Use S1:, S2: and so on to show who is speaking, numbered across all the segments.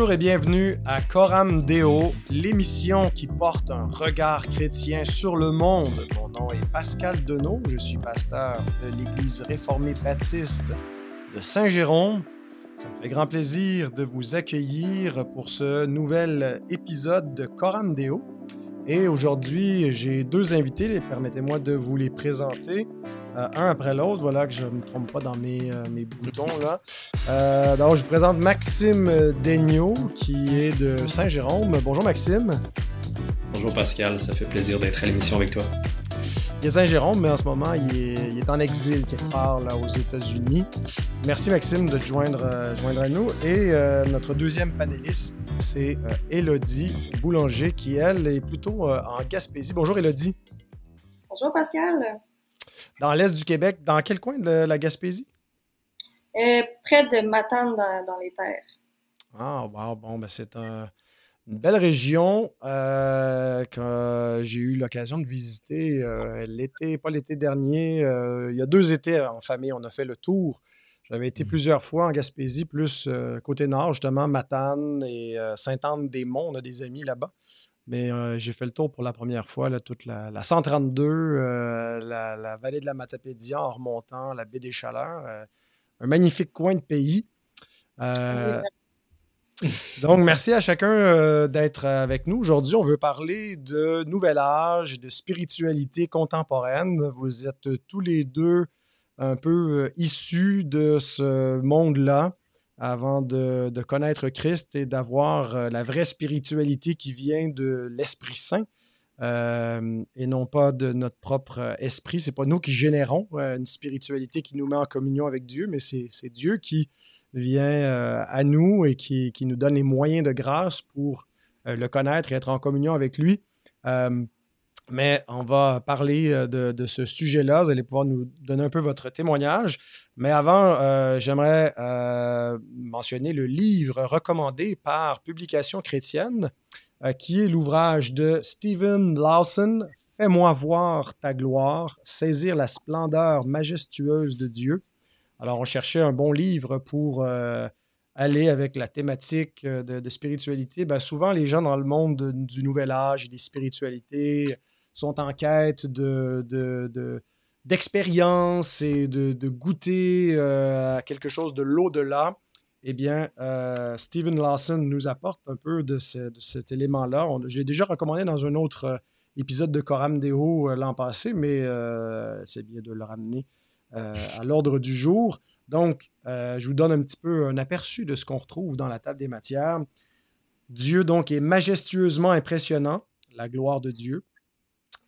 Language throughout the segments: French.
S1: Bonjour et bienvenue à Coram Deo, l'émission qui porte un regard chrétien sur le monde. Mon nom est Pascal Denot, je suis pasteur de l'Église réformée baptiste de Saint-Jérôme. Ça me fait grand plaisir de vous accueillir pour ce nouvel épisode de Coram Deo. Et aujourd'hui, j'ai deux invités, permettez-moi de vous les présenter. Euh, un après l'autre. Voilà que je ne me trompe pas dans mes, euh, mes boutons. Là. Euh, donc, je vous présente Maxime Daigneault, qui est de Saint-Jérôme. Bonjour Maxime.
S2: Bonjour Pascal, ça fait plaisir d'être à l'émission avec toi.
S1: Il est Saint-Jérôme, mais en ce moment, il est, en exil quelque part là, aux États-Unis. Merci Maxime de te joindre, joindre à nous. Et notre deuxième panéliste, c'est Elodie Boulanger, qui, elle, est plutôt en Gaspésie. Bonjour Elodie.
S3: Bonjour Pascal
S1: dans l'est du Québec. Dans quel coin de la Gaspésie?
S3: Euh, près de Matane, dans, les terres.
S1: Ah, wow, bon, ben c'est une belle région euh, que j'ai eu l'occasion de visiter euh, l'été, pas l'été dernier. il y a deux étés en famille, on a fait le tour. J'avais été mmh. plusieurs fois en Gaspésie, plus côté nord, justement, Matane et Sainte-Anne-des-Monts. On a des amis là-bas. Mais euh, j'ai fait le tour pour la première fois, là, toute la, 132, euh, la, vallée de la Matapédia en remontant, la baie des Chaleurs. Euh, un magnifique coin de pays. donc, merci à chacun d'être avec nous. Aujourd'hui, on veut parler de nouvel âge, de spiritualité contemporaine. Vous êtes tous les deux un peu issus de ce monde-là avant de, connaître Christ et d'avoir euh, la vraie spiritualité qui vient de l'Esprit Saint euh, et non pas de notre propre esprit. C'est pas nous qui générons euh, une spiritualité qui nous met en communion avec Dieu, mais c'est Dieu qui vient à nous et qui, nous donne les moyens de grâce pour le connaître et être en communion avec lui. Mais on va parler euh, de, ce sujet-là. Vous allez pouvoir nous donner un peu votre témoignage. Mais avant, euh, j'aimerais euh, mentionner le livre recommandé par Publication chrétienne, qui est l'ouvrage de Stephen Lawson, Fais-moi voir ta gloire, saisir la splendeur majestueuse de Dieu. Alors, on cherchait un bon livre pour aller avec la thématique de, spiritualité. Bien, souvent, les gens dans le monde du nouvel âge et des spiritualités, sont en quête de, d'expérience et de, goûter euh, à quelque chose de l'au-delà, eh bien, euh, Stephen Lawson nous apporte un peu de, cet élément-là. Je l'ai déjà recommandé dans un autre euh, épisode de Coram Deo l'an passé, mais c'est bien de le ramener à l'ordre du jour. Donc, je vous donne un petit peu un aperçu de ce qu'on retrouve dans la table des matières. Dieu, donc, est majestueusement impressionnant, la gloire de Dieu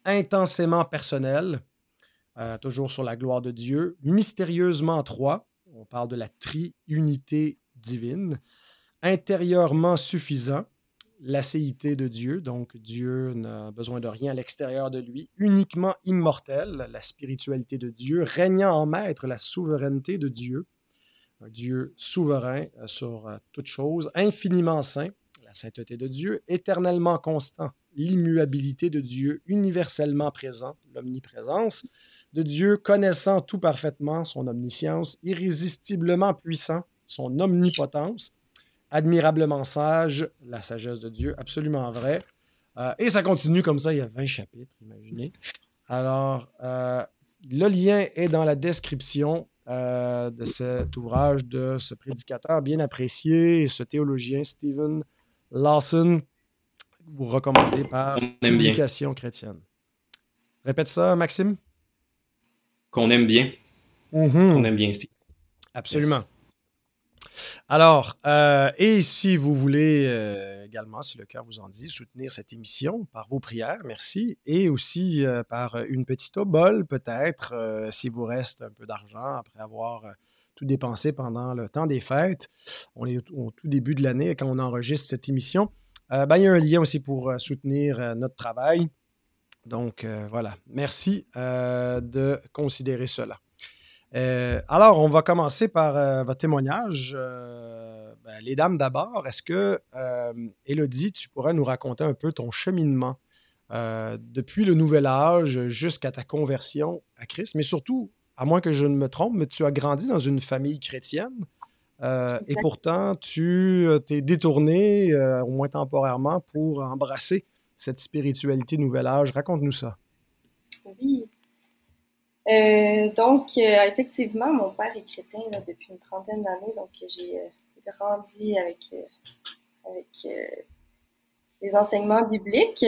S1: intensément personnel, euh, toujours sur la gloire de Dieu, mystérieusement trois, on parle de la triunité divine, intérieurement suffisant, l'acéité de Dieu, donc Dieu n'a besoin de rien à l'extérieur de lui, uniquement immortel, la spiritualité de Dieu, régnant en maître, la souveraineté de Dieu, un Dieu souverain euh, sur euh, toute chose, infiniment saint, la sainteté de Dieu, éternellement constant, l'immuabilité de Dieu, universellement présent, l'omniprésence de Dieu, connaissant tout parfaitement, son omniscience, irrésistiblement puissant, son omnipotence, admirablement sage, la sagesse de Dieu, absolument vrai. Euh, et ça continue comme ça, il y a 20 chapitres, imaginez. Alors, euh, le lien est dans la description euh, de cet ouvrage de ce prédicateur bien apprécié, ce théologien Stephen Lawson, vous recommandez par Publication chrétienne. Répète ça, Maxime?
S2: Qu'on aime bien.
S1: Mm-hmm.
S2: Qu'on aime bien, Steve.
S1: Absolument. Alors, euh, et si vous voulez euh, également, si le cœur vous en dit, soutenir cette émission par vos prières, merci, et aussi euh, par une petite obole peut-être, s'il vous reste un peu d'argent après avoir tout dépensé pendant le temps des fêtes. On est au tout début de l'année quand on enregistre cette émission. Euh, ben, il y a un lien aussi pour euh, soutenir euh, notre travail. Donc voilà, merci de considérer cela. alors, on va commencer par votre témoignage. Ben, les dames d'abord, est-ce que, Elodie, tu pourrais nous raconter un peu ton cheminement depuis le nouvel âge jusqu'à ta conversion à Christ, mais surtout, à moins que je ne me trompe, mais tu as grandi dans une famille chrétienne. Et pourtant, tu t'es détourné, au moins temporairement, pour embrasser cette spiritualité nouvel âge. Raconte-nous ça.
S3: Oui. donc, effectivement, mon père est chrétien depuis une trentaine d'années, donc j'ai grandi avec, avec les enseignements bibliques.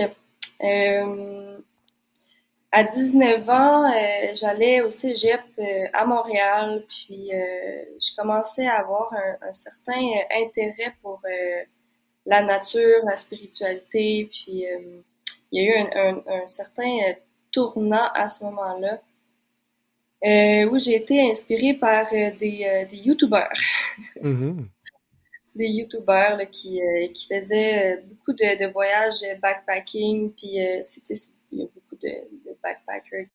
S3: Euh, à 19 ans, euh, j'allais au cégep euh, à Montréal, puis je commençais à avoir un, certain intérêt pour la nature, la spiritualité, puis il y a eu un, certain tournant à ce moment-là. où j'ai été inspirée par des, des YouTubers. Mm-hmm des youtubeurs qui, euh, qui faisaient euh, beaucoup de, de voyages backpacking, puis euh, c'était il y a beaucoup de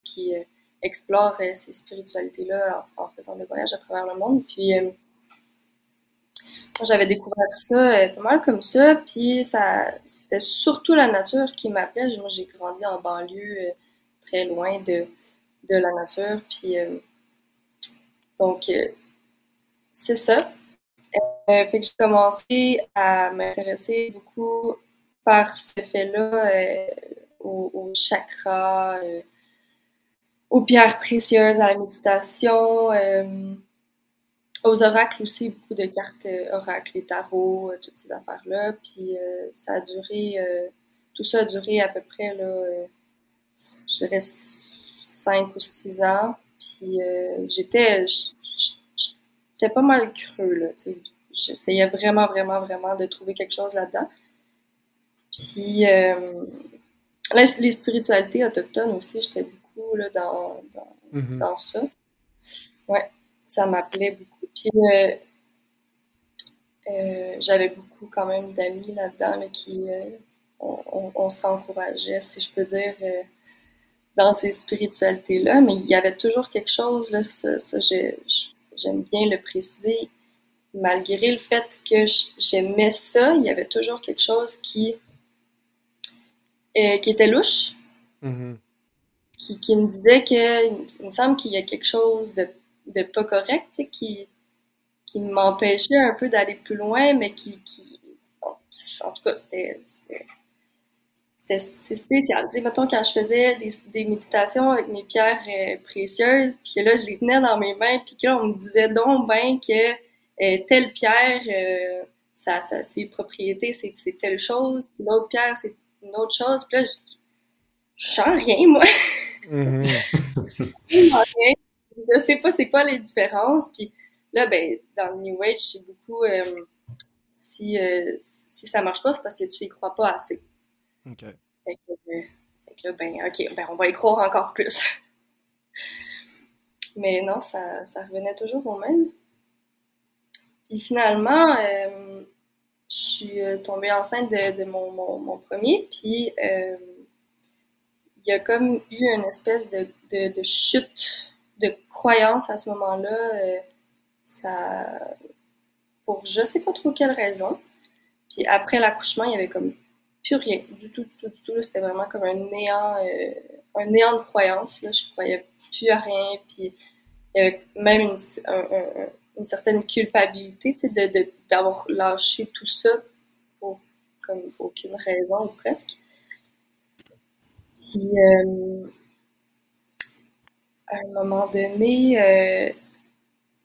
S3: qui explorent ces spiritualités-là en, faisant des voyages à travers le monde. Puis moi, j'avais découvert ça pas mal comme ça, puis ça c'était surtout la nature qui m'appelait. Moi, j'ai grandi en banlieue, très loin de, de la nature, puis donc c'est ça. Euh, fait que j'ai commencé à m'intéresser beaucoup par ce fait-là euh, aux, chakras, euh, aux pierres précieuses, à la méditation, aux oracles aussi, beaucoup de cartes oracles, les tarots, toutes ces affaires-là. Puis ça a duré, tout ça a duré à peu près, là, je dirais, 5 ou 6 ans. Puis j'étais j'étais pas mal creux, là, J'essayais vraiment, vraiment, vraiment de trouver quelque chose là-dedans. Puis, euh, les spiritualités autochtones aussi, j'étais beaucoup là, dans, dans, dans, ça. Ouais, ça m'appelait beaucoup. Puis, euh, euh, j'avais beaucoup quand même d'amis là-dedans qui, on, on, s'encourageait, si je peux dire, dans ces spiritualités-là, mais il y avait toujours quelque chose, là, ça, ça j'ai j'aime bien le préciser, malgré le fait que j'aimais ça, il y avait toujours quelque chose qui, euh, qui était louche, mm-hmm. qui, me disait que, il me semble qu'il y a quelque chose de, de pas correct, qui, qui m'empêchait un peu d'aller plus loin, mais qui, qui en tout cas, c'était c'est spécial. Tu sais, mettons, quand je faisais des, des méditations avec mes pierres euh, précieuses, puis que là, je les tenais dans mes mains, puis là, on me disait donc ben que euh, telle pierre, euh, ça, ça, ses propriétés, c'est telle chose, puis l'autre pierre, c'est autre chose. Puis là, je, je sens rien, moi. Mm-hmm. je sais pas c'est quoi les différences. Puis là, ben, dans le New Age, c'est beaucoup... si, si ça marche pas, c'est parce que tu y crois pas assez. OK. Fait que, là, ben, OK, ben, on va y croire encore plus. Mais non, ça, ça revenait toujours au même. Puis finalement, euh, je suis euh, tombée enceinte de, mon, mon, premier, puis euh, il y a comme eu une espèce de, de, chute de croyance à ce moment-là. ça, pour je sais pas trop quelle raison. Puis après l'accouchement, il y avait comme plus rien, du tout, du tout, du tout. C'était vraiment comme un néant, euh, un néant de croyance. Là. Je croyais plus à rien. Puis il y avait même une, une certaine culpabilité de, d'avoir lâché tout ça pour comme aucune raison ou presque. Puis euh, à un moment donné, euh,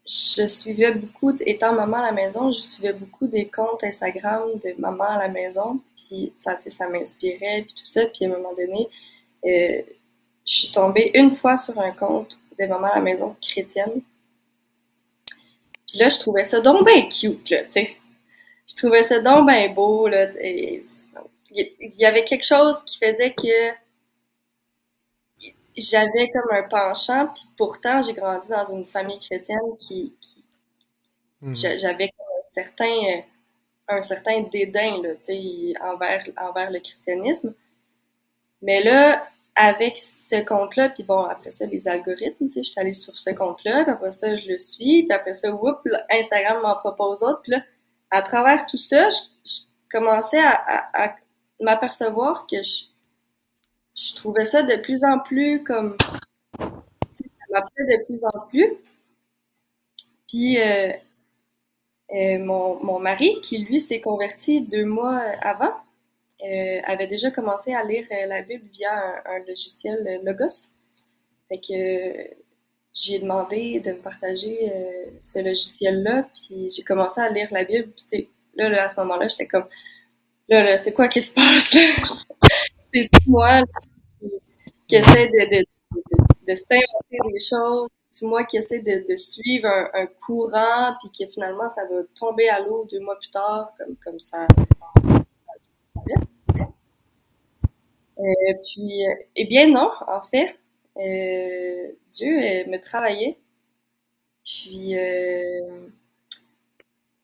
S3: je suivais beaucoup, étant maman à la maison, je suivais beaucoup des comptes Instagram de maman à la maison, puis ça, ça m'inspirait, puis tout ça, puis à un moment donné, euh, je suis tombée une fois sur un compte des mamans à la maison chrétienne, puis là, je trouvais ça donc bien cute, là, tu sais. Je trouvais ça donc bien beau, là, il y avait quelque chose qui faisait que j'avais comme un penchant, puis pourtant, j'ai grandi dans une famille chrétienne qui. Hmm. J'avais un certain, un certain dédain là, envers, envers le christianisme. Mais là, avec ce compte-là, puis bon, après ça, les algorithmes, tu sais, je suis allée sur ce compte-là, puis après ça, je le suis, puis après ça, whoop, Instagram m'en propose autre, puis là, à travers tout ça, je, commençais à, m'apercevoir que je, trouvais ça de plus en plus comme. Ça m'appelait de plus en plus. Puis, euh, mon, mon, mari, qui lui s'est converti deux mois avant, avait déjà commencé à lire la Bible via un, logiciel Logos. Fait que j'ai demandé de me partager ce logiciel-là, puis j'ai commencé à lire la Bible. Puis là, là, à ce moment-là, j'étais comme, là, là c'est quoi qui se passe là? c'est moi qui essaie de, de, de, s'inventer des choses. C'est moi qui essaie de, suivre un, courant, puis que finalement, ça va tomber à l'eau deux mois plus tard, comme, comme ça. Euh, puis, euh, eh bien non, en fait, euh, Dieu me travaillait. Puis,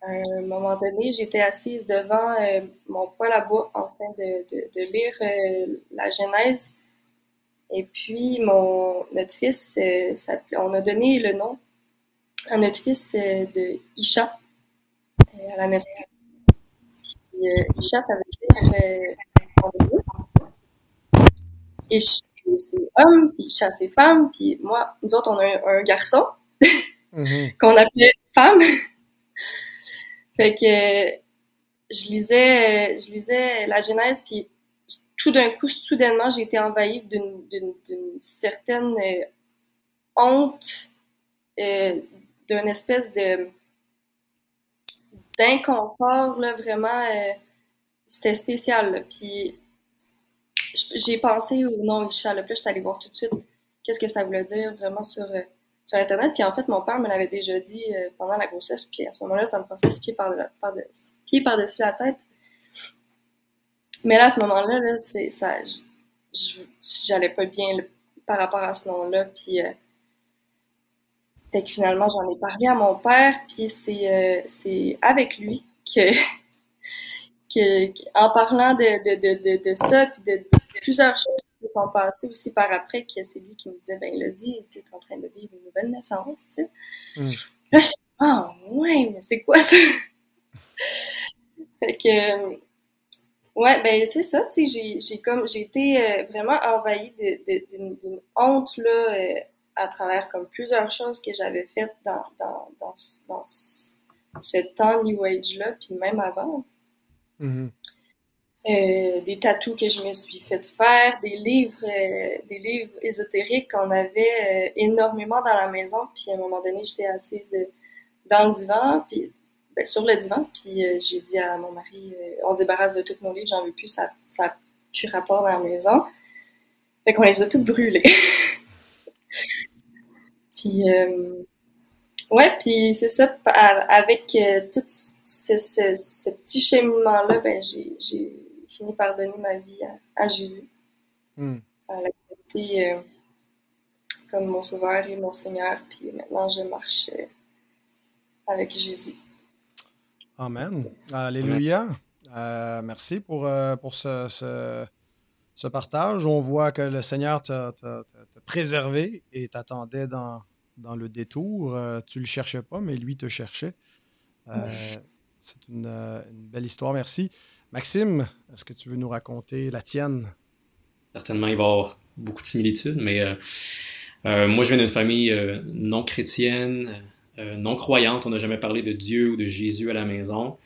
S3: à un moment donné, j'étais assise devant euh, mon poêle à bois en train de, de, lire euh, la Genèse. Et puis, mon, notre fils, euh, on a donné le nom à notre fils de Isha à la naissance. Isha, ça veut dire et c'est homme, puis Isha, c'est femme. Puis moi, nous autres, on a un, garçon mm-hmm. qu'on appelait femme. Fait que je lisais, je lisais la Genèse, puis tout d'un coup, soudainement, j'ai été envahie d'une certaine euh, honte, euh, d'une espèce de d'inconfort, là, vraiment, euh, c'était spécial, Puis j'ai pensé au nom là, puis je suis allée voir tout de suite qu'est-ce que ça voulait dire vraiment sur sur Internet. Puis en fait, mon père me l'avait déjà dit euh, pendant la grossesse. Puis à ce moment-là, ça me passait six pieds par-dessus la tête. Mais là, à ce moment-là, là, c'est ça, j'allais pas bien par rapport à ce nom-là. Puis euh, fait que finalement, j'en ai parlé à mon père. Puis euh, c'est avec lui que, que en parlant de, de, de, de, ça, puis de plusieurs choses sont passés aussi par après que c'est lui qui me disait ben Elodie, tu es en train de vivre une nouvelle naissance, tu sais. Mm. Là, je suis ah ouais, mais c'est quoi ça? fait que ouais, ben c'est ça, tu sais, j'ai comme j'ai été euh, vraiment envahie d'une honte là euh, à travers comme plusieurs choses que j'avais faites dans, dans, dans, dans, ce temps New Age là, puis même avant. Mm-hmm. Euh, des tatous que je me suis fait faire, des livres, euh, des livres ésotériques qu'on avait euh, énormément dans la maison. Puis à un moment donné, j'étais assise dans le divan, puis ben, sur le divan, puis j'ai dit à mon mari, on se débarrasse de tous nos livres, j'en veux plus, ça, ça a plus rapport dans la maison. Fait qu'on les a toutes brûlés. puis ouais, puis c'est ça, avec tout ce, ce, ce petit cheminement-là, ben j'ai fini par donner ma vie à, Jésus, hmm. à l'accepter euh, comme mon sauveur et mon Seigneur. Puis maintenant, je marche euh, avec Jésus.
S1: Amen. Alléluia. Euh, merci pour, pour ce, ce, partage. On voit que le Seigneur t'a préservé et t'attendait dans, dans le détour. tu ne le cherchais pas, mais lui te cherchait. C'est une, une, belle histoire. Merci. Maxime, est-ce que tu veux nous raconter la tienne?
S2: Certainement, il va y avoir beaucoup de similitudes, mais euh, euh, moi, je viens d'une famille euh, non chrétienne, non croyante. On n'a jamais parlé de Dieu ou de Jésus à la maison.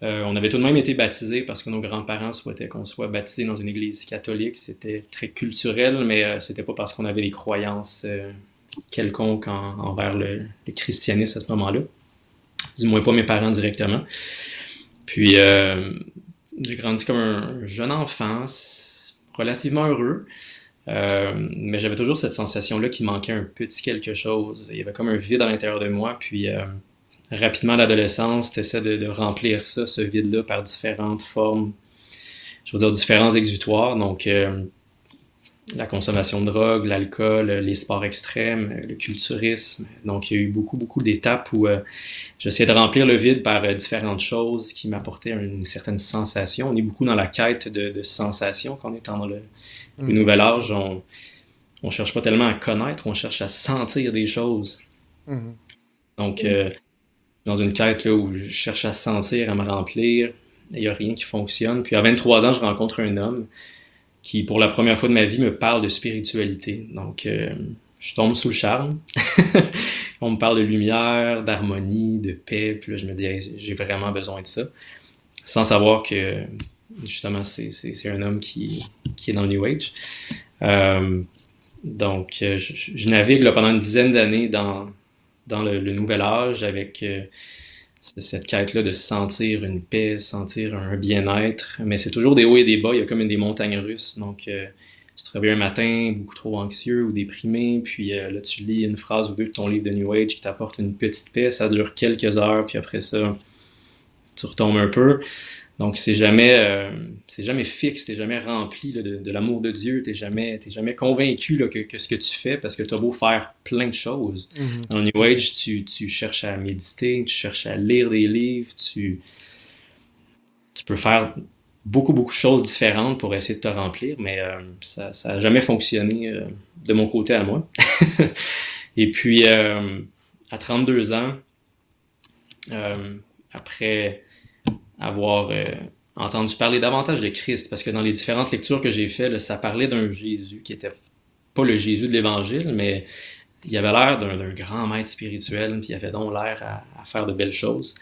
S2: on avait tout de même été baptisés parce que nos grands-parents souhaitaient qu'on soit baptisés dans une église catholique. C'était très culturel, mais c'était pas parce qu'on avait des croyances quelconques envers le, christianisme à ce moment-là. Du moins pas mes parents directement. Puis j'ai grandi comme un jeune enfant, relativement heureux. Euh, mais j'avais toujours cette sensation-là qu'il manquait un petit quelque chose. Il y avait comme un vide à l'intérieur de moi. Puis euh, rapidement, l'adolescence, tu essaies de, remplir ça, ce vide-là, par différentes formes, je veux dire différents exutoires. Donc, euh, la consommation de drogue, l'alcool, les sports extrêmes, le culturisme. Donc, il y a eu beaucoup, beaucoup d'étapes où euh, j'essayais de remplir le vide par euh, différentes choses qui m'apportaient une certaine sensation. On est beaucoup dans la quête de, de sensations quand on est dans le, mm. nouvel âge. On ne cherche pas tellement à connaître, on cherche à sentir des choses. Mm-hmm. Donc, euh, dans une quête là, où je cherche à sentir, à me remplir, il n'y a rien qui fonctionne. Puis à 23 ans, je rencontre un homme qui, pour la première fois de ma vie, me parle de spiritualité. Donc, euh, je tombe sous le charme. on me parle de lumière, d'harmonie, de paix, puis là, je me dis, j'ai vraiment besoin de ça. Sans savoir que, justement, c'est un homme qui, qui, est dans le New Age. Euh, donc, euh, je, navigue là, pendant une dizaine d'années dans, dans le, nouvel âge avec euh, cette quête-là de sentir une paix, sentir un bien-être. Mais c'est toujours des hauts et des bas, il y a comme des montagnes russes. Donc, tu te réveilles un matin beaucoup trop anxieux ou déprimé, puis euh, là tu lis une phrase ou deux de ton livre de New Age qui t'apporte une petite paix, ça dure quelques heures, puis après ça, tu retombes un peu. Donc c'est jamais, euh, c'est jamais fixe, t'es jamais rempli de, l'amour de Dieu, t'es jamais, jamais convaincu là, que, ce que tu fais, parce que tu as beau faire plein de choses. Mm-hmm. Dans New Age, tu, tu, cherches à méditer, tu cherches à lire des livres, tu, tu peux faire beaucoup, beaucoup de choses différentes pour essayer de te remplir, mais euh, ça n'a jamais fonctionné euh, de mon côté à moi. Et puis, euh, à 32 ans, après avoir entendu parler davantage de Christ, parce que dans les différentes lectures que j'ai faites, ça parlait d'un Jésus qui était pas le Jésus de l'Évangile, mais il avait l'air d'un grand maître spirituel, puis il avait donc l'air à, faire de belles choses.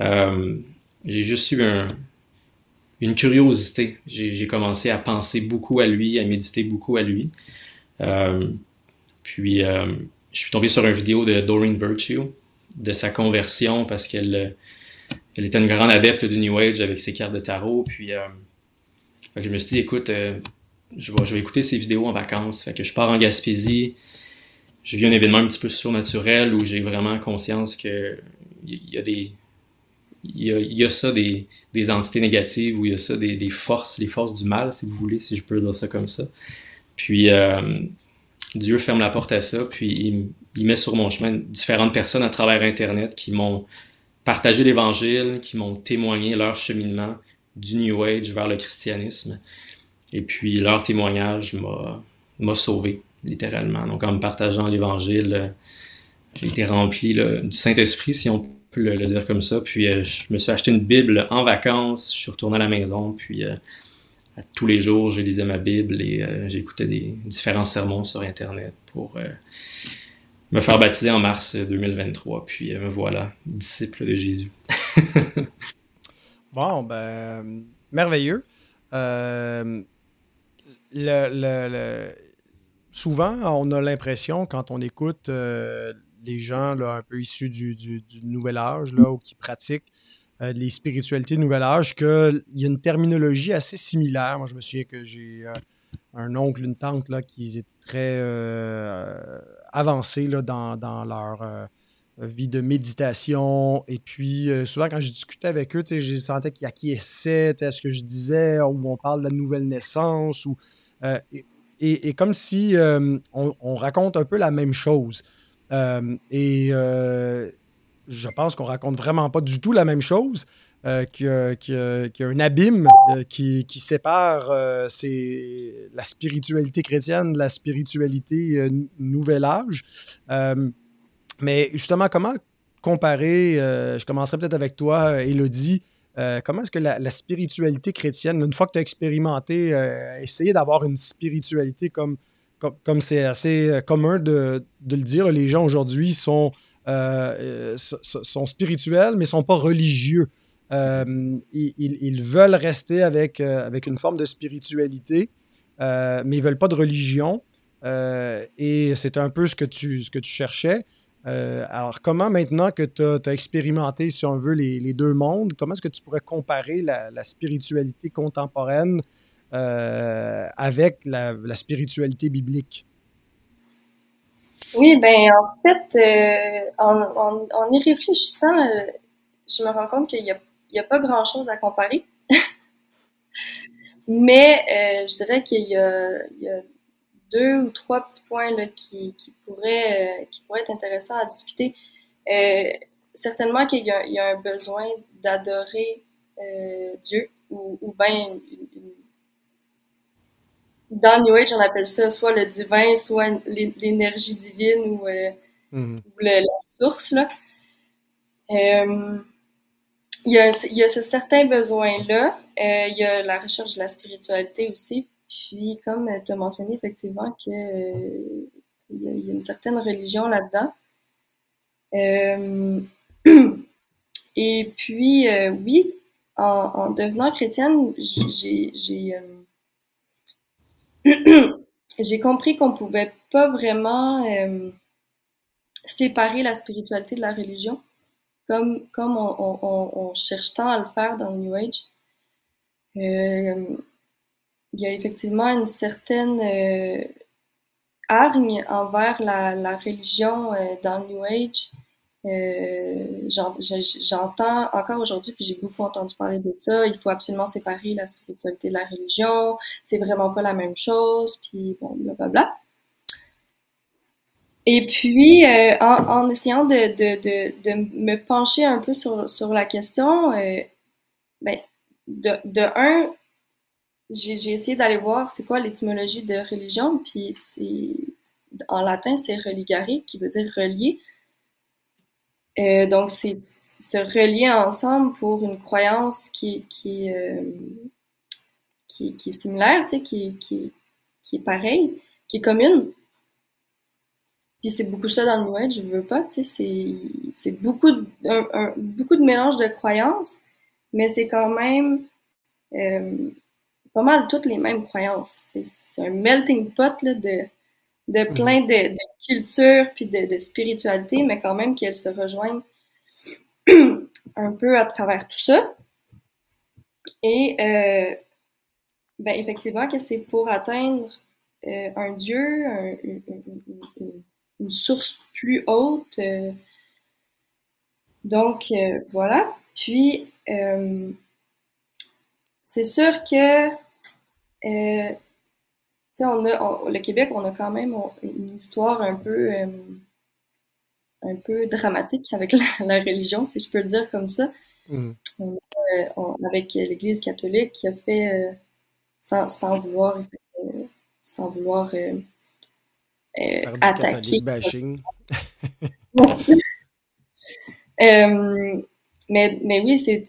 S2: j'ai juste eu un, une curiosité. J'ai commencé à penser beaucoup à lui, à méditer beaucoup à lui. Euh, puis, euh, je suis tombé sur une vidéo de Doreen Virtue, de sa conversion, parce qu'elle elle était une grande adepte du New Age avec ses cartes de tarot. Puis, euh, je me suis dit, écoute, je, vais, je vais écouter ses vidéos en vacances. Fait que je pars en Gaspésie. Je vis un événement un petit peu surnaturel où j'ai vraiment conscience qu'il y a des il y a, ça des, entités négatives ou il y a ça des, forces, les forces du mal, si vous voulez, si je peux dire ça comme ça. Puis euh, Dieu ferme la porte à ça, puis il, met sur mon chemin différentes personnes à travers Internet qui m'ont partagé l'Évangile, qui m'ont témoigné leur cheminement du New Age vers le christianisme. Et puis leur témoignage m'a sauvé, littéralement. Donc en me partageant l'Évangile, j'ai été rempli du Saint-Esprit, si on peut le, dire comme ça. Puis euh, je me suis acheté une Bible en vacances, je suis retourné à la maison, puis euh, tous les jours, je lisais ma Bible et euh, j'écoutais des différents sermons sur Internet pour me faire baptiser en mars 2023. Puis me voilà, disciple de Jésus.
S1: bon, ben, merveilleux. souvent, on a l'impression, quand on écoute les gens là, un peu issus du, nouvel âge là, ou qui pratiquent euh, les spiritualités du nouvel âge, qu'il y a une terminologie assez similaire. Moi, je me souviens que j'ai euh, un oncle, une tante là, qui étaient très euh, avancés là, dans, dans leur vie de méditation. Et puis, souvent, quand je discutais avec eux, je sentais qu'ils acquiesçaient à ce que je disais, ou on parle de la nouvelle naissance, ou, et, comme si on, on, raconte un peu la même chose. Euh, et euh, je pense qu'on raconte vraiment pas du tout la même chose. Euh, qu'il y, a un abîme qui, sépare la spiritualité chrétienne de la spiritualité nouvel âge. mais justement, comment comparer, je commencerai peut-être avec toi, Elodie, comment est-ce que la, spiritualité chrétienne, une fois que tu as expérimenté, essayer d'avoir une spiritualité comme comme c'est assez euh, commun de, le dire, les gens aujourd'hui sont, euh, euh, sont spirituels, mais ne sont pas religieux. Ils, veulent rester avec, avec une forme de spiritualité, mais ils ne veulent pas de religion. et c'est un peu ce que tu, ce que tu cherchais. alors, comment maintenant que tu as, expérimenté, si on veut, les, deux mondes, comment est-ce que tu pourrais comparer la, spiritualité contemporaine euh, avec la, spiritualité biblique?
S3: Oui, ben en fait, euh, en, y réfléchissant, euh, je me rends compte qu'il n'y a, a, pas grand-chose à comparer. Mais je dirais qu'il y, a deux ou trois petits points là, qui, qui, pourraient, qui pourraient être intéressants à discuter. certainement qu'il y, y, a un besoin d'adorer Dieu ou, ou bien une, dans New Age, on appelle ça soit le divin, soit l'énergie divine ou, euh, mhm. la source. Là. Euh, il, y a, ce certain besoin-là. Euh, il y a la recherche de la spiritualité aussi. Puis, comme tu as mentionné, effectivement, que il y, a, une certaine religion là-dedans. Euh, et puis, euh, oui, en, devenant chrétienne, j'ai compris qu'on pouvait pas vraiment séparer la spiritualité de la religion, comme, comme on, cherche tant à le faire dans le New Age. il y a effectivement une certaine hargne envers la, religion euh, dans le New Age. Euh, J'entends encore aujourd'hui, puis j'ai beaucoup entendu parler de ça, il faut absolument séparer la spiritualité de la religion, c'est vraiment pas la même chose, puis bon, blablabla. Et puis, euh, en, essayant de, de, de, me pencher un peu sur, sur la question, euh, ben, de, un, j'ai essayé d'aller voir c'est quoi l'étymologie de religion, puis c'est en latin c'est religare qui veut dire relier. Euh, donc c'est se relier ensemble pour une croyance qui, qui, qui, qui, est similaire, tu sais, qui, qui, qui est pareille, qui est commune. Puis c'est beaucoup ça dans le New je veux pas, tu sais, c'est beaucoup, de, un, beaucoup de mélange de croyances, mais c'est quand même euh, pas mal toutes les mêmes croyances. C'est un melting pot là, de, de mhm. plein de, cultures puis de, de, spiritualité, mais quand même qu'elles se rejoignent un peu à travers tout ça. Et euh, ben effectivement que c'est pour atteindre euh, un Dieu, une, source plus haute. Euh, donc voilà. Puis c'est sûr que euh, on a, le Québec, on a quand même une histoire un peu, euh, un peu dramatique avec la, religion, si je peux le dire comme ça. Mmh. Euh, avec l'Église catholique qui a fait, sans, sans, vouloir, sans vouloir attaquer. mais, mais oui, c'est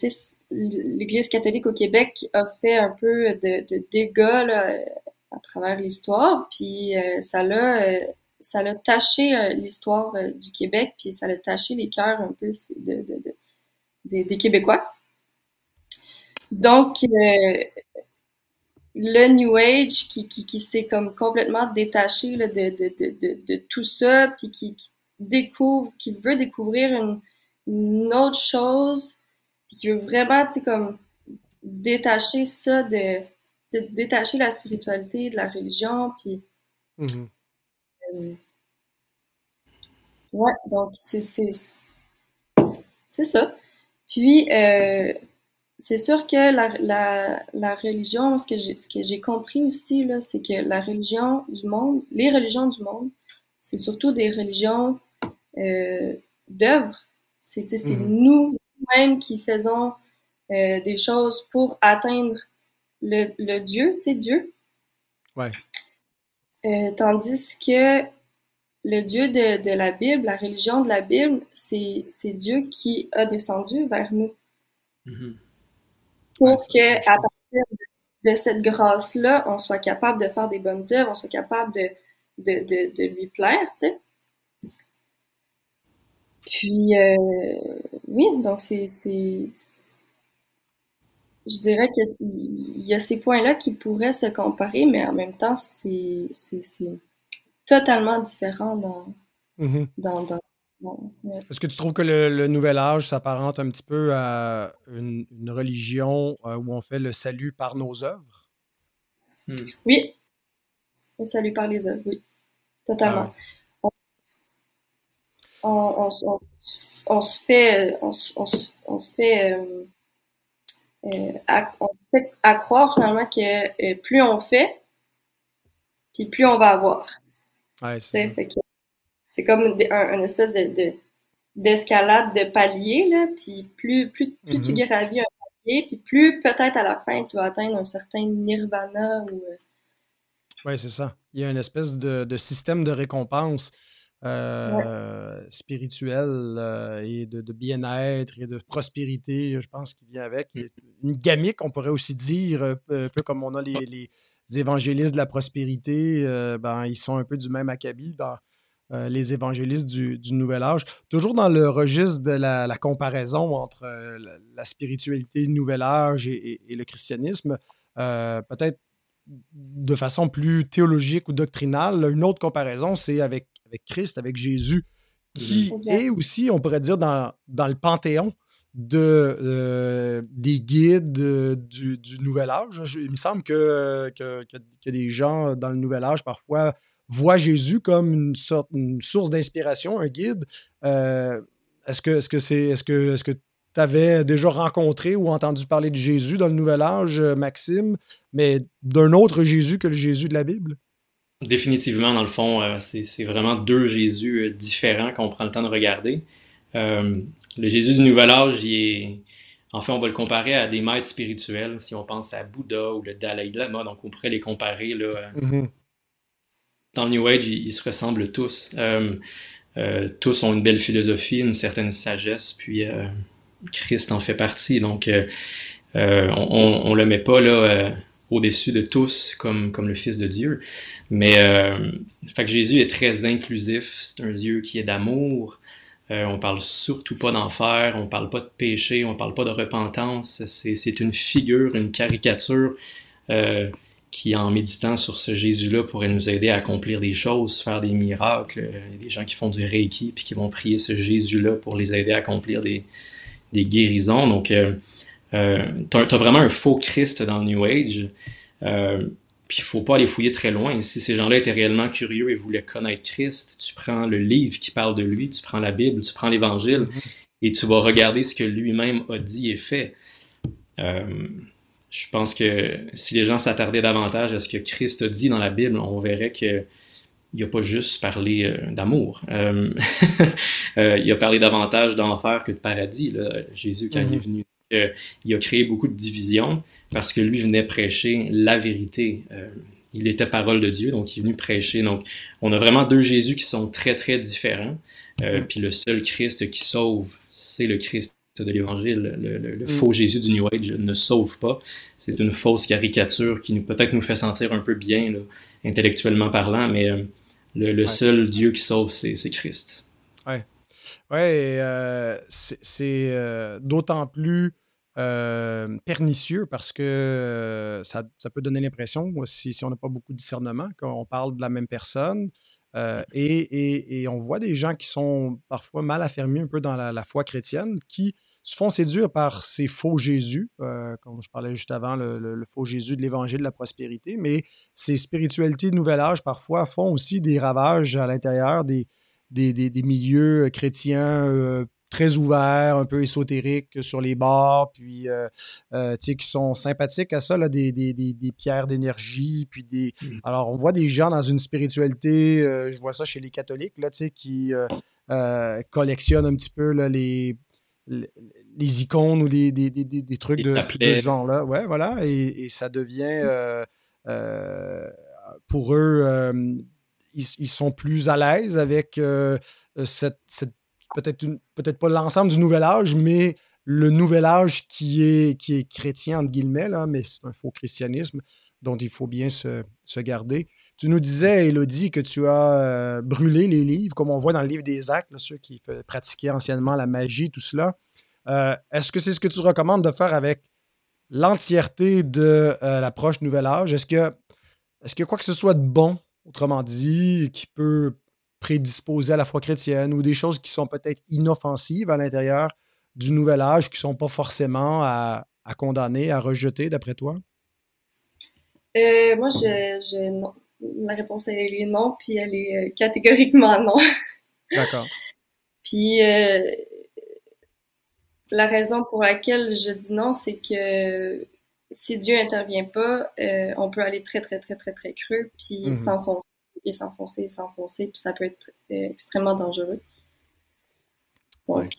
S3: l'Église catholique au Québec a fait un peu de, de dégâts à travers l'histoire, puis euh, ça l'a euh, ça l'a taché euh, l'histoire du Québec, puis ça l'a taché les cœurs un peu de, de, des Québécois. Donc, le New Age qui, qui, qui s'est comme complètement détaché là, de, de, de, tout ça, puis qui, découvre, qui veut découvrir une, une autre chose puis qui veut vraiment, tu sais, comme détacher ça de, détacher la spiritualité de la religion, puis mm-hmm. euh, ouais, donc c'est ça. Puis euh, c'est sûr que la, la, la religion, ce que j'ai ce que j'ai compris aussi là, c'est que la religion du monde, les religions du monde, c'est surtout des religions euh, d'œuvre. C'est c'est mm-hmm. nous mêmes qui faisons euh, des choses pour atteindre le, le Dieu, tu sais, Dieu.
S1: Ouais.
S3: Euh, tandis que le Dieu de, de, la Bible, la religion de la Bible, c'est Dieu qui a descendu vers nous. Mm-hmm. Pour que, à partir de, cette grâce-là, on soit capable de faire des bonnes œuvres, on soit capable de, de, de, de lui plaire, tu sais. Puis, euh, oui, donc c'est, je dirais qu'il y a ces points-là qui pourraient se comparer, mais en même temps, c'est, c'est, totalement différent dans,
S1: Est-ce que tu trouves que le, nouvel âge s'apparente un petit peu à une, religion euh, où on fait le salut par nos œuvres?
S3: Hmm. Oui, le salut par les œuvres, oui, totalement. Ah on, on, se fait, on, on se fait, euh, euh, à, on se fait à croire finalement que euh, plus on fait, puis plus on va avoir.
S1: Ouais, c'est
S3: C'est comme une, espèce de, d'escalade de paliers, là, puis plus, plus, plus tu mm-hmm. gravis un palier, puis plus peut-être à la fin tu vas atteindre un certain nirvana ou...
S1: Oui, c'est ça. Il y a une espèce de, de système de récompense euh, spirituel euh, et de, bien-être et de prospérité, je pense, qui vient avec. Une gamique, on pourrait aussi dire, un peu, comme on a les, les évangélistes de la prospérité, ben, ils sont un peu du même acabit dans, les évangélistes du, Nouvel Âge. Toujours dans le registre de la, comparaison entre la, spiritualité du Nouvel Âge et, le christianisme, peut-être de façon plus théologique ou doctrinale, une autre comparaison, c'est avec, avec Christ, avec Jésus, qui est aussi, on pourrait dire, dans, dans le panthéon de, euh, des guides euh, du, Nouvel Âge. il me semble que, que, des gens dans le Nouvel Âge parfois voient Jésus comme une, sorte, une source d'inspiration, un guide. Euh, est-ce que est-ce que c'est est-ce que est-ce que tu avais déjà rencontré ou entendu parler de Jésus dans le Nouvel Âge, Maxime, mais d'un autre Jésus que le Jésus de la Bible?
S2: Définitivement, dans le fond, c'est vraiment deux Jésus différents qu'on prend le temps de regarder. Euh, le Jésus du Nouvel Âge, il est... en fait, on va le comparer à des maîtres spirituels. Si on pense à Bouddha ou le Dalai Lama, donc on pourrait les comparer. Là, mm-hmm. Dans le New Age, ils, se ressemblent tous. Euh, euh, tous ont une belle philosophie, une certaine sagesse, puis Christ en fait partie. Donc, on ne le met pas là au-dessus de tous comme, comme le Fils de Dieu. Mais fait Jésus est très inclusif. C'est un Dieu qui est d'amour. Euh, on parle surtout pas d'enfer, on parle pas de péché, on parle pas de repentance. C'est une figure, une caricature euh, qui, en méditant sur ce Jésus-là, pourrait nous aider à accomplir des choses, faire des miracles. Il y a des gens qui font du Reiki puis qui vont prier ce Jésus-là pour les aider à accomplir des, guérisons. Donc, euh, euh tu as, vraiment un faux Christ dans le New Age. Puis il faut pas aller fouiller très loin. Si ces gens-là étaient réellement curieux et voulaient connaître Christ, tu prends le livre qui parle de lui, tu prends la Bible, tu prends l'Évangile mhm. et tu vas regarder ce que lui-même a dit et fait. Euh, je pense que si les gens s'attardaient davantage à ce que Christ a dit dans la Bible, on verrait que il n'a pas juste parlé euh, d'amour. Euh, il a parlé davantage d'enfer que de paradis, Jésus, quand il est mhm. venu il a créé beaucoup de divisions parce que lui venait prêcher la vérité. Euh, il était parole de Dieu, donc il est venu prêcher. Donc, on a vraiment deux Jésus qui sont très, très différents. Euh, mm-hmm. Puis le seul Christ qui sauve, c'est le Christ de l'Évangile. Le, mm. faux Jésus du New Age ne sauve pas. C'est une fausse caricature qui peut-être nous fait sentir un peu bien, intellectuellement parlant, mais euh, le, seul Dieu qui sauve, c'est Christ.
S1: Ouais. Ouais, c'est d'autant plus euh, pernicieux parce que euh, ça, peut donner l'impression, si, si on n'a pas beaucoup de discernement, qu'on parle de la même personne. Euh, et, on voit des gens qui sont parfois mal affermis un peu dans la, foi chrétienne, qui se font séduire par ces faux Jésus, comme je parlais juste avant, le, faux Jésus de l'évangile de la prospérité, mais ces spiritualités de nouvel âge parfois font aussi des ravages à l'intérieur des, des, des, milieux chrétiens très ouverts, un peu ésotériques sur les bords, puis euh, euh, qui sont sympathiques à ça, là, des, des, des, pierres d'énergie, puis des... Mmh. Alors, on voit des gens dans une spiritualité, euh, je vois ça chez les catholiques, là, qui collectionnent un petit peu là, les, les, icônes ou les, des, des, trucs de, ce genre-là. Ouais, voilà, et, et ça devient... pour eux, ils, ils, sont plus à l'aise avec cette, cette peut-être peut-être pas l'ensemble du nouvel âge, mais le nouvel âge qui est, qui est chrétien, entre guillemets, là, mais c'est un faux christianisme dont il faut bien se, garder. Tu nous disais, Elodie, que tu as euh, brûlé les livres, comme on voit dans le livre des actes, ceux qui pratiquaient anciennement la magie, tout cela. Euh, est-ce que c'est ce que tu recommandes de faire avec l'entièreté de euh, l'approche Nouvel Âge? Est-ce que, est-ce que quoi que ce soit de bon, autrement dit, qui peut prédisposés à la foi chrétienne ou des choses qui sont peut-être inoffensives à l'intérieur du nouvel âge qui ne sont pas forcément à, condamner, à rejeter, d'après toi?
S3: Euh, moi, je, non. La réponse est non, puis elle est euh, catégoriquement non.
S1: D'accord.
S3: puis euh, la raison pour laquelle je dis non, c'est que si Dieu intervient pas, on peut aller très, très, très, très, très creux, puis mm-hmm. s'enfoncer et s'enfoncer et s'enfoncer, puis ça peut être extrêmement dangereux. Donc,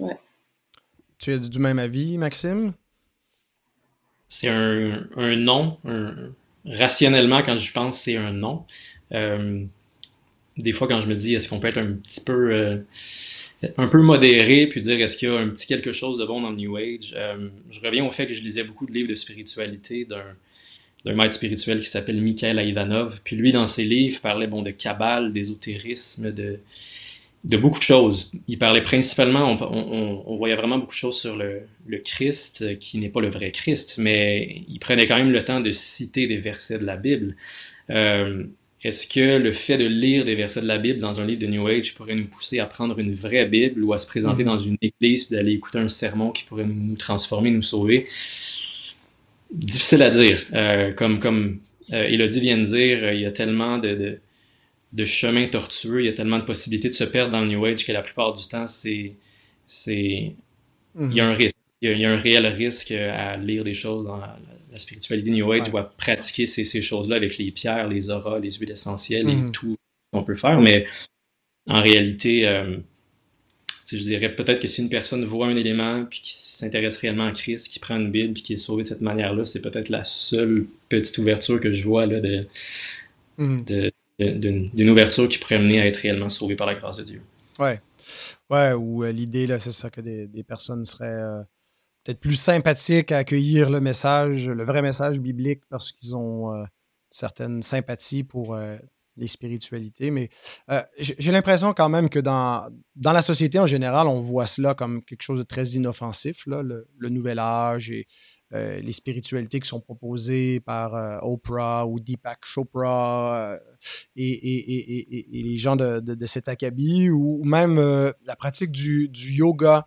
S3: ouais.
S1: Tu es du même avis, Maxime?
S2: C'est un, un, non. rationnellement, quand je pense, c'est un non. Euh, des fois, quand je me dis, est-ce qu'on peut être un petit peu un peu modéré, puis dire est-ce qu'il y a un petit quelque chose de bon dans le New Age. je reviens au fait que je lisais beaucoup de livres de spiritualité d'un d'un maître spirituel qui s'appelle Mikhail Ivanov. Puis lui, dans ses livres, parlait bon, de cabale, d'ésotérisme, de, de beaucoup de choses. Il parlait principalement, on, voyait vraiment beaucoup de choses sur le, Christ, qui n'est pas le vrai Christ, mais il prenait quand même le temps de citer des versets de la Bible. Euh, est-ce que le fait de lire des versets de la Bible dans un livre de New Age pourrait nous pousser à prendre une vraie Bible ou à se présenter mm-hmm. dans une église et d'aller écouter un sermon qui pourrait nous transformer, nous sauver? Difficile à dire. Euh, comme comme euh, Elodie vient de dire, euh, il y a tellement de, de, chemins tortueux, il y a tellement de possibilités de se perdre dans le New Age que la plupart du temps, c'est. c'est Il y a un mhm. risque. Il y a, un réel risque à lire des choses dans la, spiritualité New Age ou à pratiquer ces, ces choses-là avec les pierres, les auras, les huiles essentielles et mhm. tout ce qu'on peut faire. Mais en réalité, je dirais peut-être que si une personne voit un élément puis qui s'intéresse réellement à Christ, qui prend une Bible puis qui est sauvé de cette manière-là, c'est peut-être la seule petite ouverture que je vois là, de, mm. D'une ouverture qui pourrait mener à être réellement sauvé par la grâce de Dieu.
S1: Ouais. Ouais, ou euh, l'idée, là, c'est ça, que des, personnes seraient euh, peut-être plus sympathiques à accueillir le message, le vrai message biblique, parce qu'ils ont euh, certaines sympathies pour des spiritualités. Mais j'ai l'impression quand même que dans, dans la société en général, on voit cela comme quelque chose de très inoffensif, là, le, nouvel âge et euh, les spiritualités qui sont proposées par euh, Oprah ou Deepak Chopra et, et, les gens de, de, de cet acabit, ou même la pratique du, yoga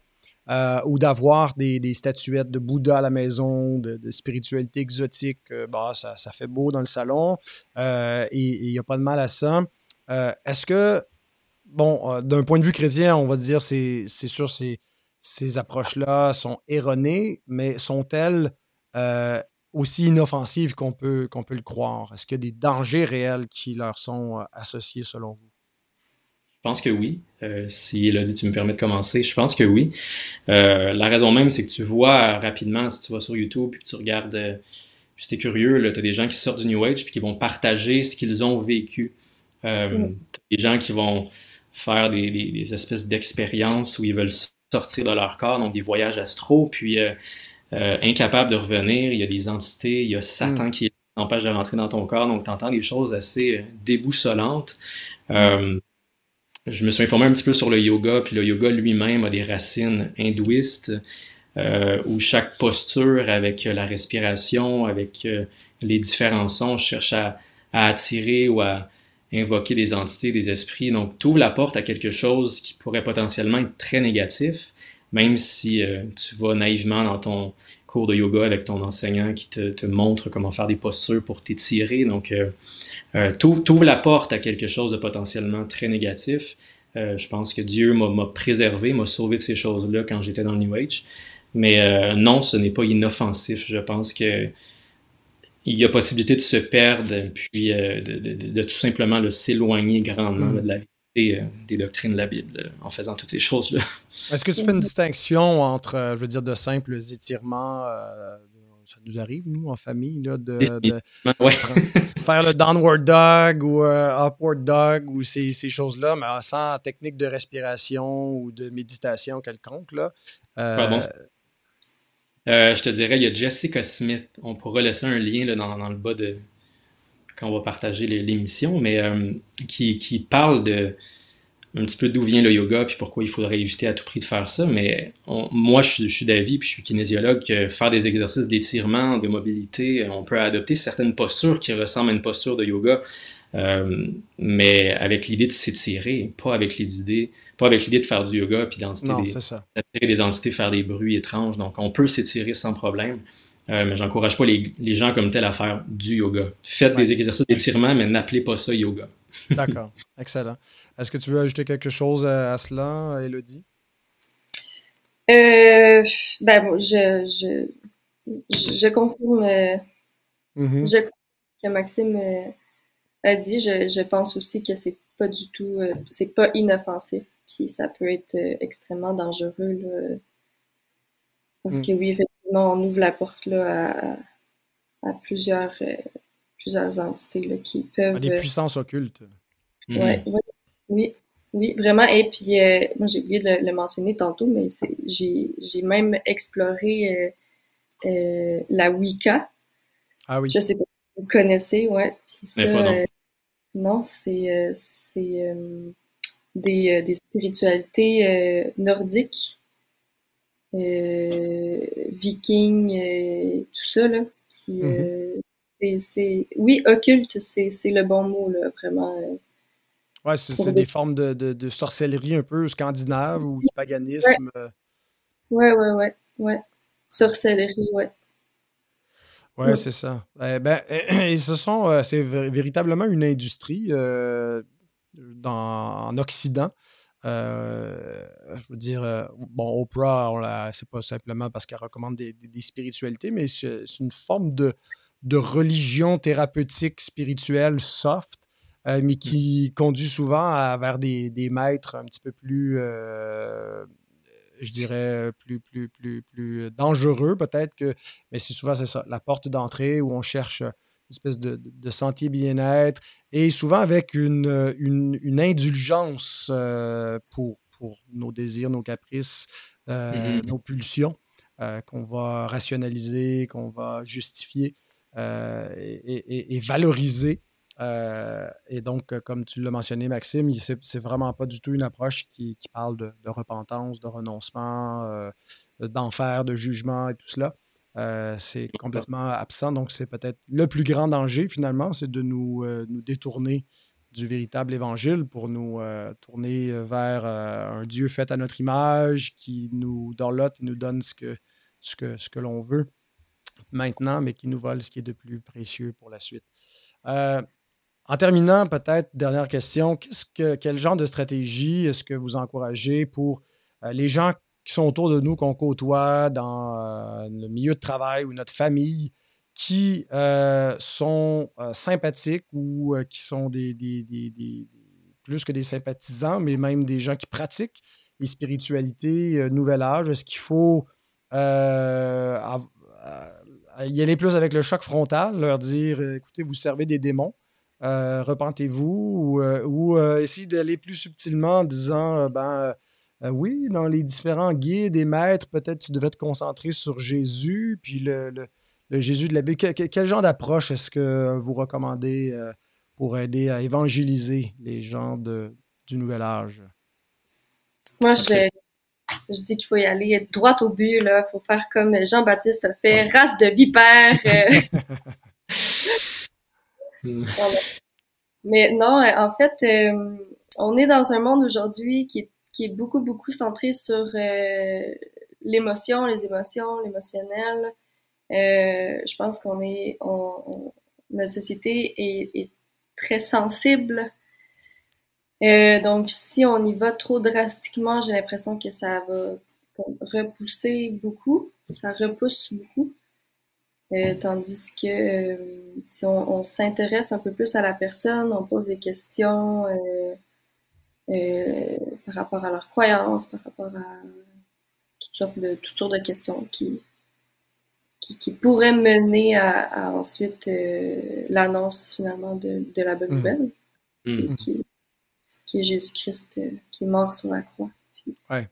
S1: euh, ou d'avoir des, statuettes de Bouddha à la maison, de, spiritualité exotique. Euh, bah, ça, fait beau dans le salon euh, et il n'y a pas de mal à ça. Est-ce que, bon, d'un point de vue chrétien, on va dire, c'est sûr, ces, ces approches-là sont erronées, mais sont-elles aussi inoffensives qu'on peut, qu'on peut le croire? Est-ce qu'il y a des dangers réels qui leur sont associés selon vous?
S2: Je pense que oui. Euh, si Elodie, tu me permets de commencer, je pense que oui. Euh, la raison même, c'est que tu vois rapidement, si tu vas sur YouTube et que tu regardes, euh, si tu es curieux, tu as des gens qui sortent du New Age puis qui vont partager ce qu'ils ont vécu. Euh, des gens qui vont faire des, des, espèces d'expériences où ils veulent sortir de leur corps, donc des voyages astro, puis incapables de revenir. Il y a des entités, il y a Satan mm. qui empêche de rentrer dans ton corps, donc tu entends des choses assez déboussolantes. Euh, je me suis informé un petit peu sur le yoga, puis le yoga lui-même a des racines hindouistes, euh, où chaque posture avec la respiration, avec euh, les différents sons, cherche à, attirer ou à invoquer des entités, des esprits. Donc, tu ouvres la porte à quelque chose qui pourrait potentiellement être très négatif, même si euh, tu vas naïvement dans ton cours de yoga avec ton enseignant qui te, montre comment faire des postures pour t'étirer. Donc, euh, ouvres la porte à quelque chose de potentiellement très négatif. Euh, je pense que Dieu m'a préservé, m'a sauvé de ces choses-là quand j'étais dans le New Age. Mais euh, non, ce n'est pas inoffensif. Je pense que il y a possibilité de se perdre, puis euh, de, de, de, tout simplement s'éloigner grandement mm. de la vérité des doctrines de la Bible en faisant toutes ces choses-là.
S1: Est-ce que tu fais une distinction entre, je veux dire, de simples étirements ça nous arrive, nous, en famille, là, de, faire le downward dog ou euh, upward dog ou ces, ces choses-là, mais sans technique de respiration ou de méditation quelconque. Là. Euh,
S2: euh, je te dirais, il y a Jessica Smith. On pourra laisser un lien dans, le bas quand on va partager l'émission, mais qui, qui, parle de un petit peu d'où vient le yoga puis pourquoi il faudrait éviter à tout prix de faire ça. Mais moi, je, suis d'avis, puis je suis kinésiologue, que faire des exercices d'étirement, de mobilité, on peut adopter certaines postures qui ressemblent à une posture de yoga, euh, mais avec l'idée de s'étirer, pas avec l'idée, pas avec l'idée de faire du yoga puis d'attirer des, entités, faire des bruits étranges. Donc, on peut s'étirer sans problème. Euh, mais j'encourage pas les, gens comme tel à faire du yoga. Faites des exercices d'étirement, mais n'appelez pas ça yoga.
S1: D'accord, excellent. Est-ce que tu veux ajouter quelque chose à, cela, Elodie?
S3: Euh, ben, je, je, je, confirme, euh, mm-hmm. ce que Maxime euh, a dit. Je, pense aussi que c'est pas du tout, c'est pas inoffensif, puis ça peut être extrêmement dangereux. parce mm. que oui, effectivement, on ouvre la porte là, à, plusieurs, plusieurs entités qui peuvent. À
S1: des puissances occultes.
S3: Ouais, mm. Oui, oui, vraiment. Et puis, euh, moi, j'ai oublié de le, mentionner tantôt, mais j'ai même exploré euh, euh, la Wicca.
S1: Ah oui.
S3: Je sais pas Vous connaissez, ouais. Puis ça, euh, non, c'est c'est des, des, spiritualités nordiques, vikings, tout ça, là. Puis mm-hmm. c'est, oui, occulte, c'est le bon mot, là, vraiment.
S1: Ouais, c'est des formes de, de, sorcellerie un peu scandinave ou du paganisme.
S3: Ouais, ouais, ouais, ouais. Sorcellerie, ouais.
S1: Ouais, c'est ça. Eh ben, et ce sont, euh, c'est véritablement une industrie euh, dans, en Occident. Euh, je veux dire, bon, Oprah, c'est pas simplement parce qu'elle recommande des, spiritualités, mais c'est une forme de, de religion thérapeutique spirituelle soft euh, mais qui conduit souvent vers des, maîtres un petit peu plus, je dirais, plus, plus, plus, plus dangereux peut-être que, mais c'est souvent c'est ça, la porte d'entrée où on cherche une espèce de, sentier bien-être et souvent avec une, une, indulgence euh, pour, pour nos désirs, nos caprices, mm-hmm. nos pulsions qu'on va rationaliser, qu'on va justifier et, valoriser. Euh, et donc, euh, comme tu l'as mentionné, Maxime, c'est vraiment pas du tout une approche qui, parle de, repentance, de renoncement, euh, d'enfer, de jugement et tout cela. c'est complètement absent. Donc, c'est peut-être le plus grand danger, finalement, c'est de nous, nous détourner du véritable évangile pour nous tourner vers un Dieu fait à notre image qui nous dorlote et nous donne ce que, ce que, ce que l'on veut maintenant, mais qui nous vole ce qui est de plus précieux pour la suite. En terminant, peut-être, dernière question, quel genre de stratégie est-ce que vous encouragez pour euh, les gens qui sont autour de nous, qu'on côtoie dans euh, le milieu de travail ou notre famille, qui euh, sont sympathiques ou qui sont plus que des sympathisants, mais même des gens qui pratiquent les spiritualités Nouvel Âge? Est-ce qu'il faut y aller plus avec le choc frontal, leur dire, écoutez, vous servez des démons? Euh, repentez-vous ou, euh, euh, essayer d'aller plus subtilement en disant ben oui, dans les différents guides et maîtres, peut-être tu devais te concentrer sur Jésus, puis le, Jésus de la Bible. quel genre d'approche est-ce que vous recommandez pour aider à évangéliser les gens de, du Nouvel Âge?
S3: Moi, je, je dis qu'il faut y aller droit au but. Il faut faire comme Jean-Baptiste a fait, race de vipère. Mais non, euh, en fait, euh, on est dans un monde aujourd'hui qui est, beaucoup, beaucoup centré sur euh, l'émotion, les émotions, l'émotionnel. je pense qu'on est, notre société est très sensible. donc, si on y va trop drastiquement, j'ai l'impression que ça va repousser beaucoup, ça repousse beaucoup. Euh, tandis que euh, si on, s'intéresse un peu plus à la personne, on pose des questions euh, par rapport à leurs croyances, par rapport à toutes sortes de, toutes sortes de questions qui, qui, pourraient mener à, ensuite l'annonce finalement de, la bonne mmh. nouvelle, mmh. Qui, qui, est Jésus-Christ qui est mort sur la croix.
S1: Ouais.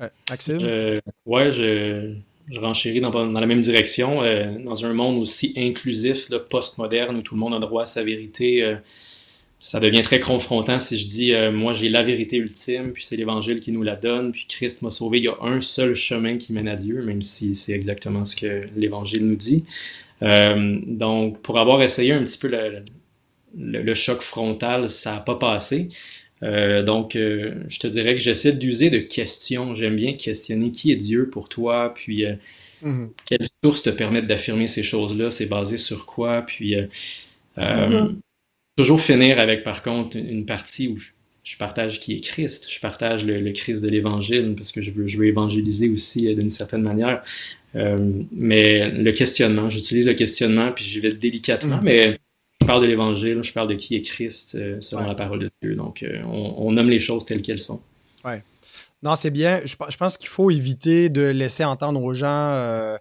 S1: ouais. Maxime?
S2: ouais, je je renchéris dans, la même direction. Euh, dans un monde aussi inclusif, post-moderne, où tout le monde a droit à sa vérité, euh, ça devient très confrontant si je dis euh, moi j'ai la vérité ultime, puis c'est l'Évangile qui nous la donne, puis Christ m'a sauvé. Il y a un seul chemin qui mène à Dieu, même si c'est exactement ce que l'Évangile nous dit. donc, pour avoir essayé un petit peu le, le choc frontal, ça n'a pas passé. Euh, donc, euh, je te dirais que j'essaie d'user de questions. J'aime bien questionner qui est Dieu pour toi, puis euh, mhm. quelles sources te permettent d'affirmer ces choses-là, c'est basé sur quoi, puis mhm. toujours finir avec, par contre, une partie où je, partage qui est Christ, je partage le, Christ de l'Évangile, parce que je veux, je veux évangéliser aussi d'une certaine manière. mais le questionnement, j'utilise le questionnement, puis j'y vais délicatement, mhm. mais je parle de l'Évangile, je parle de qui est Christ euh, selon la parole de Dieu. Donc, euh, on, nomme les choses telles qu'elles sont.
S1: Ouais. Non, c'est bien. Je, pense qu'il faut éviter de laisser entendre aux gens euh,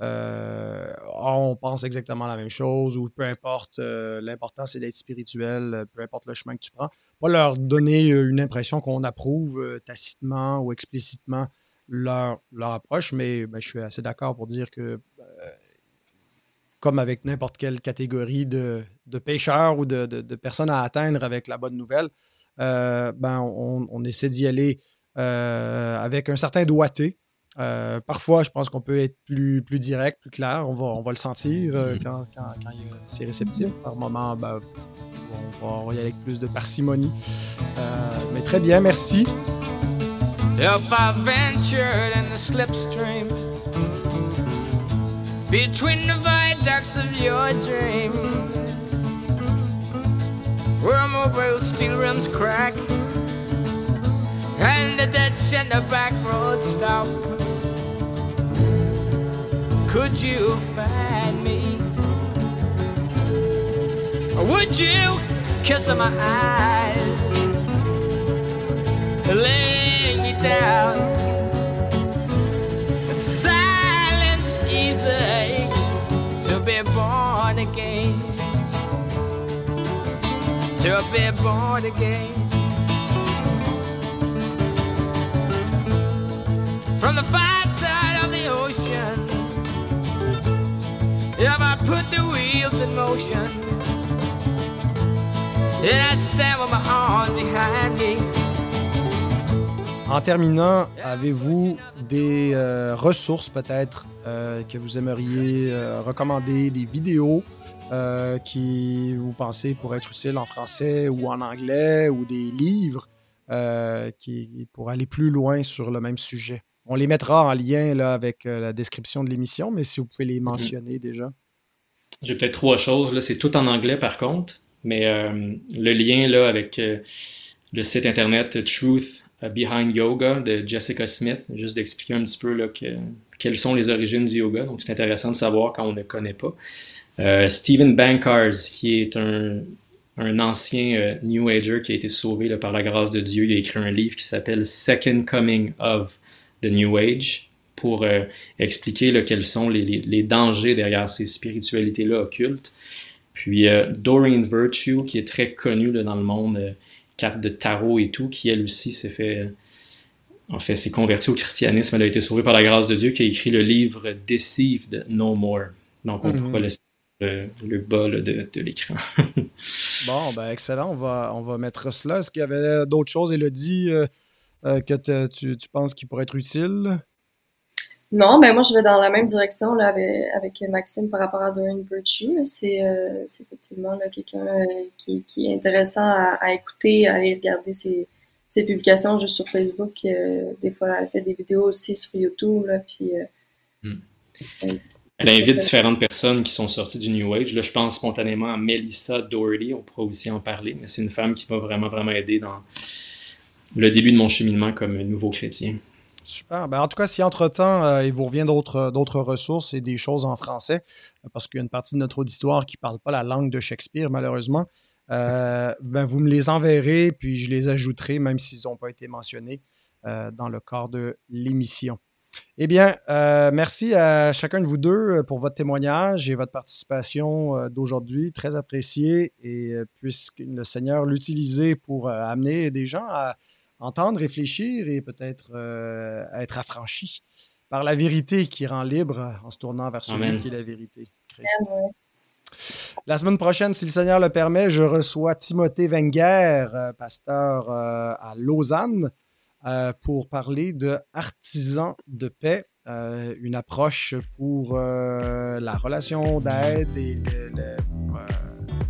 S1: ah, on pense exactement la même chose ou peu importe. L'important, c'est d'être spirituel, peu importe le chemin que tu prends. Pas leur donner une impression qu'on approuve tacitement ou explicitement leur, leur approche, mais ben, je suis assez d'accord pour dire que comme avec n'importe quelle catégorie de, de pêcheurs ou de, de, personnes à atteindre avec la bonne nouvelle, ben, on, on essaie d'y aller avec un certain doigté. Euh, parfois, je pense qu'on peut être plus, plus direct, plus clair. On va, on va le sentir euh, quand, quand, quand c'est réceptif. Par moment, ben, on, va, on, va, y aller avec plus de parcimonie. Euh, mais très bien, merci. If I ventured in the slipstream Between the viaducts of your dream Where mobile steel rims crack And the ditch and the back road stop could you find me? Or would you kiss my eyes, laying me down? Be born again, to be born again. From the fire side of the ocean if I put the wheels in motion, and I stand with my arms behind me. En terminant, avez-vous des euh, ressources peut-être euh, que vous aimeriez euh, recommander, des vidéos euh, qui vous pensez pourraient être utiles en français ou en anglais, ou des livres qui, pour aller plus loin sur le même sujet? On les mettra en lien là, avec la description de l'émission, mais si vous pouvez les mentionner déjà.
S2: J'ai peut-être trois choses. C'est tout en anglais par contre, mais le lien là, avec le site internet Truth Behind Yoga de Jessica Smith, juste d'expliquer un petit peu là, quelles sont les origines du yoga. Donc c'est intéressant de savoir quand on ne connaît pas. Stephen Bankars, qui est un, un ancien New Ager qui a été sauvé là, par la grâce de Dieu, il a écrit un livre qui s'appelle Second Coming of de New Age pour euh, expliquer là, quels sont les, les, dangers derrière ces spiritualités-là occultes. Puis euh, Doreen Virtue, qui est très connue là, dans le monde, euh, carte de tarot et tout, qui elle aussi s'est fait, en fait, s'est convertie au christianisme. Elle a été sauvée par la grâce de Dieu, qui a écrit le livre Deceived No More. Donc on mm-hmm. pourra laisser le, le bas de, de l'écran.
S1: bon, ben excellent. On va, on va mettre cela. Est-ce qu'il y avait d'autres choses, Elodie? Euh euh, que tu, tu, penses qui pourrait être utile?
S3: Non, ben moi je vais dans la même direction là, avec, Maxime par rapport à Dorian Virtue. C'est euh, effectivement quelqu'un euh, qui, qui, est intéressant à, écouter, à aller regarder ses, ses publications juste sur Facebook. des fois, elle fait des vidéos aussi sur YouTube. Là, puis,
S2: hmm. Elle invite différentes personnes qui sont sorties du New Age. Là, je pense spontanément à Melissa Doherty, on pourra aussi en parler, mais c'est une femme qui m'a vraiment, vraiment aidé dans, le début de mon cheminement comme nouveau chrétien.
S1: Super. Ben, en tout cas, si entre-temps, euh, il vous revient d'autres ressources et des choses en français, parce qu'il y a une partie de notre auditoire qui ne parle pas la langue de Shakespeare, malheureusement, euh, ben, vous me les enverrez, puis je les ajouterai, même s'ils n'ont pas été mentionnés euh, dans le corps de l'émission. Eh bien, merci à chacun de vous deux pour votre témoignage et votre participation d'aujourd'hui, très apprécié, et puisque le Seigneur l'utilisait pour amener des gens à entendre, réfléchir et peut-être euh, être affranchi par la vérité qui rend libre en se tournant vers celui qui est la vérité, Christ. La semaine prochaine, si le Seigneur le permet, je reçois Timothée Wenger, euh, pasteur euh, à Lausanne, pour parler de artisans de paix, une approche pour la relation d'aide et le,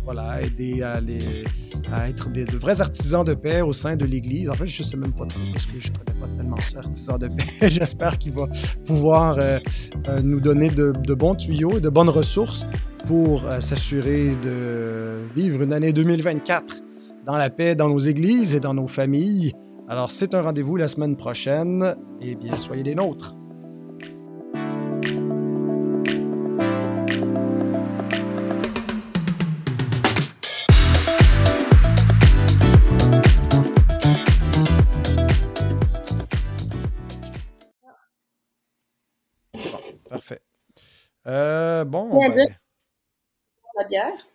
S1: voilà, aider à, être des, de vrais artisans de paix au sein de l'Église. En fait, je ne sais même pas trop parce que je ne connais pas tellement ça, artisan de paix. J'espère qu'il va pouvoir euh, euh, nous donner de, bons tuyaux et de bonnes ressources pour euh, s'assurer de vivre une année 2024 dans la paix dans nos églises et dans nos familles. Alors, c'est un rendez-vous la semaine prochaine. Eh bien, soyez des nôtres. Euh, bon. Ben...
S3: La bière.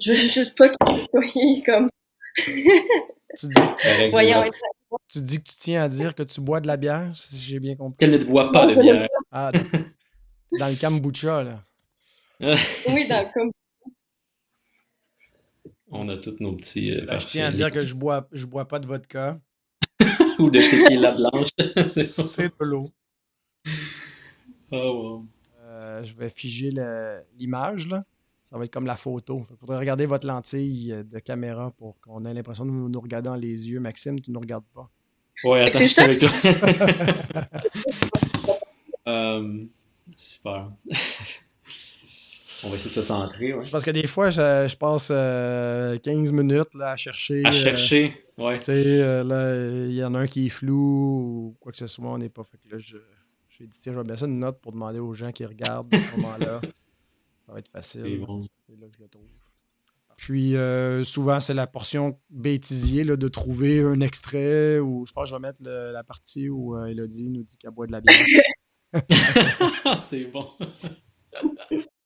S3: Je veux juste pas que vous soyez comme.
S1: tu, dis que tu... tu dis que tu tiens à dire que tu bois de la bière, si j'ai bien compris.
S2: Qu'elle ne boit pas de bière.
S1: Ah, dans le kombucha, là.
S3: oui, dans le com.
S2: On a tous nos petits. euh,
S1: Ben, je tiens à dire que je bois, je bois pas de vodka.
S2: Ou de tequila blanche.
S1: C'est de l'eau.
S2: oh, wow.
S1: Euh, je vais figer l'image, là. Ça va être comme la photo. Il faudrait regarder votre lentille euh, de caméra pour qu'on ait l'impression de nous, nous regarder dans les yeux. Maxime, tu ne nous regardes pas.
S2: Ouais, attends,
S3: C'est
S2: je suis
S3: ça
S2: avec toi. Euh, super. On va essayer de se centrer. ouais.
S1: C'est parce que des fois, je, je passe euh, 15 minutes là, à chercher.
S2: À
S1: euh,
S2: chercher. Ouais.
S1: tu sais, euh, là, il y en a un qui est flou ou quoi que ce soit, on n'est pas. Fait que là, je, j'ai dit, tiens, je vais mettre ça une note pour demander aux gens qui regardent à ce moment-là. Ça va être facile.
S2: C'est bon.
S1: C'est là que je le trouve. Puis euh, souvent, c'est la portion bêtisier là, de trouver un extrait ou je pense que je vais mettre le- la partie où euh, Elodie nous dit qu'elle boit de la bière.
S2: c'est bon.